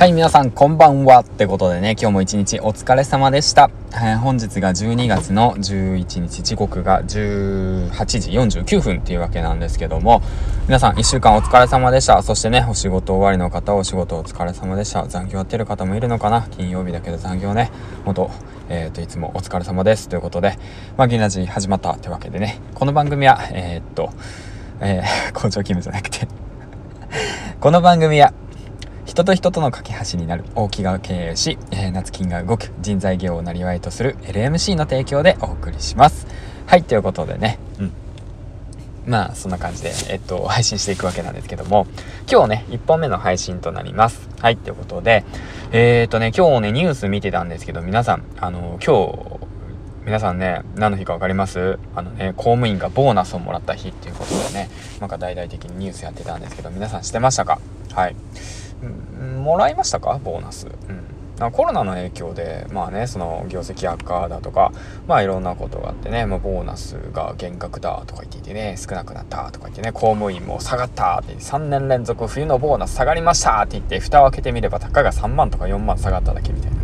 はい、皆さん、こんばんは。ってことでね、今日も一日お疲れ様でした。えー、本日が12月の11日、時刻が18時49分っていうわけなんですけども、皆さん、1週間お疲れ様でした。そしてね、お仕事終わりの方、お仕事お疲れ様でした。残業やってる方もいるのかな？金曜日だけど残業ね、ほんと、えっ、ー、と、いつもお疲れ様です。ということで、まあ、ギナジ始まったってわけでね、この番組は、えー、っと、えー、工場勤務じゃなくてこの番組は、人と人との架け橋になる。大木が経営し、えー、夏金が動く。人材業をなりわいとする。LMC の提供でお送りします。はい、ということでね、うん。まあ、そんな感じで、えっと、配信していくわけなんですけども、今日ね、1本目の配信となります。はい、ということで、えー、っとね、今日ね、ニュース見てたんですけど、皆さん、あの、今日、皆さんね、何の日か分かります？あのね、公務員がボーナスをもらった日っていうことでね、なんか大々的にニュースやってたんですけど、皆さん知ってましたか？はい。もらいましたか？ボーナス。うん。コロナの影響で、まあね、その業績悪化だとか、まあいろんなことがあってね、まあ、ボーナスが減額だとか言っていてね、少なくなったとか言ってね、公務員も下がったって3年連続冬のボーナス下がりましたって言って、蓋を開けてみればたかが3万とか4万下がっただけみたいなね。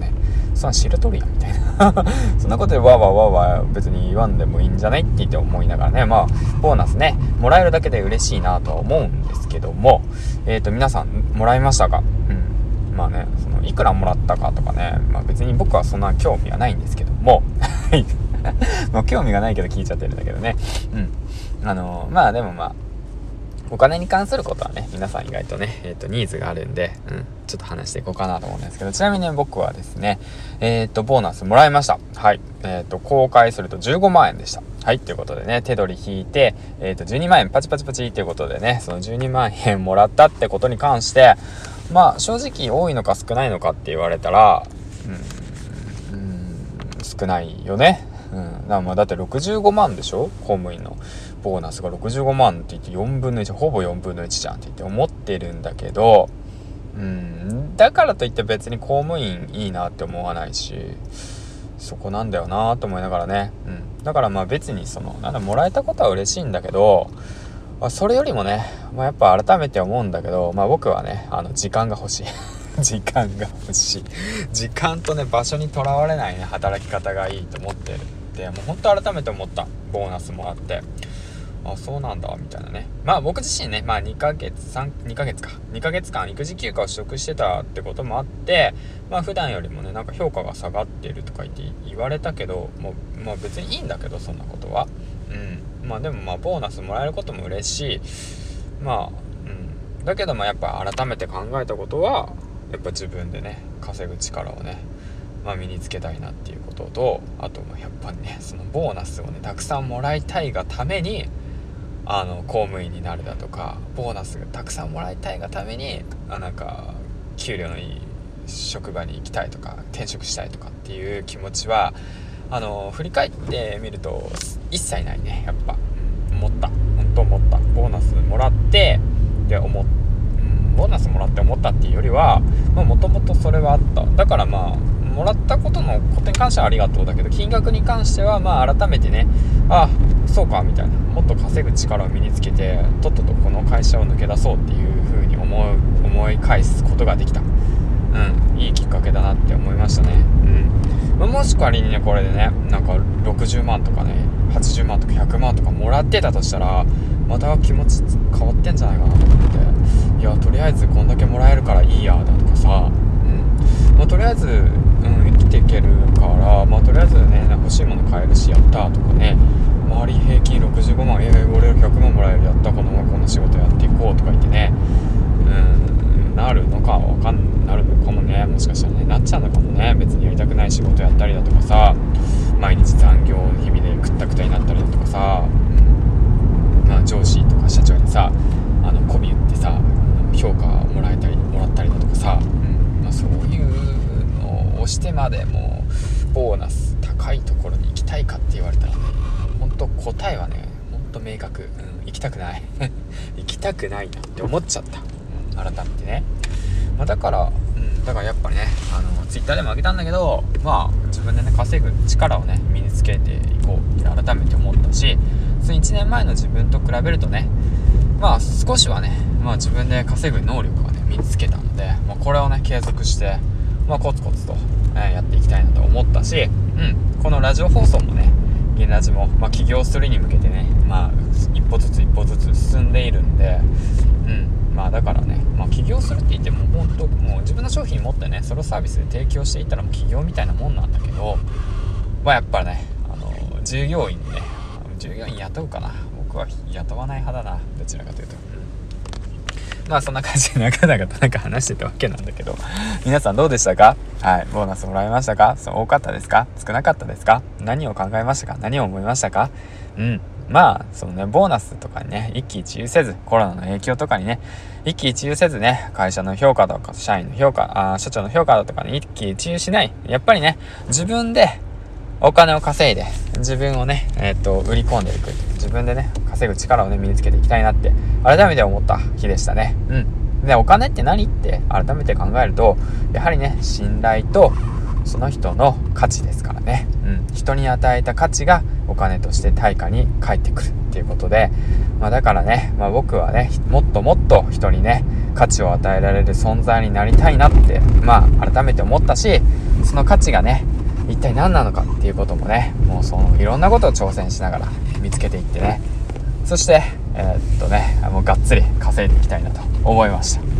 そんな知るとりやんみたいな そんなことでわーわーわーわー別に言わんでもいいんじゃないって言って思いながらね、まあ、ボーナスね、もらえるだけで嬉しいなとは思うんですけども、えっ、ー、と、皆さん、もらいましたか？うん。まあね、その、いくらもらったかとかね、まあ別に僕はそんな興味はないんですけども、はい。もう興味がないけど聞いちゃってるんだけどね。うん。あのー、まあでもまあ、お金に関することはね、皆さん意外とね、えっ、ー、と、ニーズがあるんで、うん、ちょっと話していこうかなと思うんですけど、ちなみに、僕はですね、えっ、ー、と、ボーナスもらいました。はい。えっ、ー、と、公開すると15万円でした。はい、ということでね、手取り引いて、えっ、と、12万円パチパチパチっていうことでね、その12万円もらったってことに関して、まあ、正直多いのか少ないのかって言われたら、うん、うん、少ないよね。うん、だまあだって65万でしょ？公務員の。ボーナスが65万って言って4分の1ほぼ4分の1じゃんって言って思ってるんだけど。うん。だからといって別に公務員いいなって思わないしそこなんだよなと思いながらね、うん、だからまあ別にそのなんだもらえたことは嬉しいんだけどそれよりもね、まあ、やっぱ改めて思うんだけど、まあ、僕はねあの時間が欲しい。時間が欲しい。時間とね場所にとらわれないね働き方がいいと思ってる。てもうほんと改めて思った。ボーナスもらって。あそうなんだ。みたいなね。まあ僕自身ねまあ2ヶ月32ヶ月か。2ヶ月間育児休暇を取得してたってこともあってまあ普段よりもねなんか評価が下がってるとか言って言われたけどもう、まあ、別にいいんだけどそんなことは。うん。まあでもまあボーナスもらえることも嬉しい。まあうん。だけどまやっぱ改めて考えたことはやっぱ自分でね稼ぐ力をねまあ、身につけたいなっていうこととあとやっぱりねそのボーナスをねたくさんもらいたいがためにあの公務員になるだとかボーナスがたくさんもらいたいがためにあなんか給料のいい職場に行きたいとか転職したいとかっていう気持ちはあの振り返ってみると一切ないねやっぱ、思った。本当思った。ボーナスもらってで思っ、ボーナスもらって思ったっていうよりはもともとそれはあった。だからまあもらったことのことに関してはありがとうだけど金額に関してはまあ改めてねあそうかみたいな。もっと稼ぐ力を身につけてとっととこの会社を抜け出そうっていう風に思う思い返すことができた。うんいいきっかけだなって思いましたね。うん、まあ、もし仮にねこれでねなんか60万とかね80万とか100万とかもらってたとしたらまた気持ち変わってんじゃないかなと思って。いやとりあえずこんだけもらえるからいいやだとかさ。うん。まあ、とりあえず、うん、生きていけるから、まあ、とりあえずね欲しいもの買えるしやったとかね。周り平均65万えー、俺100万もらえるやったこのままこの仕事やっていこうとか言ってね。うんなるのかわかんなるのかもね。もしかしたらねなっちゃうのかもね。別にやりたくない仕事やったりだとかさ。毎日々でくったくたになったりだとかさ、うんまあ、上司とか社長にさあの媚び売ってさ評価もらえたりもらったりだとかさそういうのをしてまでもボーナス高いところに行きたいかって言われたらね本当答えはねほんと明確、うん、行きたくない。行きたくないなって思っちゃった、うん、改めてね、まあ、だから、うん、だからやっぱりねあの Twitter でもあげたんだけどまあ自分でね稼ぐ力をね身につけていこうって改めて思ったしその1年前の自分と比べるとねまあ少しはね、まあ、自分で稼ぐ能力がね身見つけたので、まあ、これをね継続して、まあ、コツコツと、ね、やっていきたいなと思ったし、うん、このラジオ放送もね銀ラジも、まあ、起業するに向けてね、まあ、一歩ずつ一歩ずつ進んでいるんで、うんまあ、だからね、まあ、起業するって言っても本当もう自分の商品持ってねソロサービスで提供していったらもう起業みたいなもんなんだけど、まあ、やっぱねあの従業員ね従業員雇うかな僕は雇わない派だなどちらかというと。まあそんな感じで長々となんか話してたわけなんだけど、皆さんどうでしたか？はい、ボーナスもらいましたか？そう多かったですか？少なかったですか？何を考えましたか？何を思いましたか？うん。まあ、そのね、ボーナスとかにね、一喜一憂せず、コロナの影響とかにね、一喜一憂せずね、会社の評価とか、社員の評価、あ社長の評価だとかね、一喜一憂しない。やっぱりね、自分でお金を稼いで、自分をね、えっ、と、売り込んでいく。自分でね、稼ぐ力をね、身につけていきたいなって、改めて思った日でしたね。うん。で、お金って何って改めて考えると、やはりね、信頼と、その人の価値ですからね。うん。人に与えた価値がお金として対価に返ってくるっていうことで、まあ、だからね、まあ、僕はね、もっともっと人にね、価値を与えられる存在になりたいなって、まあ、改めて思ったし、その価値がね、一体何なのかっていうこともね、もうそのいろんなことを挑戦しながら見つけていってね、そして、えー、っとね、もうがっつり稼いでいきたいなと思いました。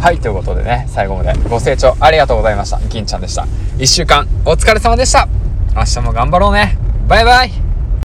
はい、ということでね、最後までご清聴ありがとうございました。銀ちゃんでした。1週間お疲れ様でした。明日も頑張ろうね。バイバイ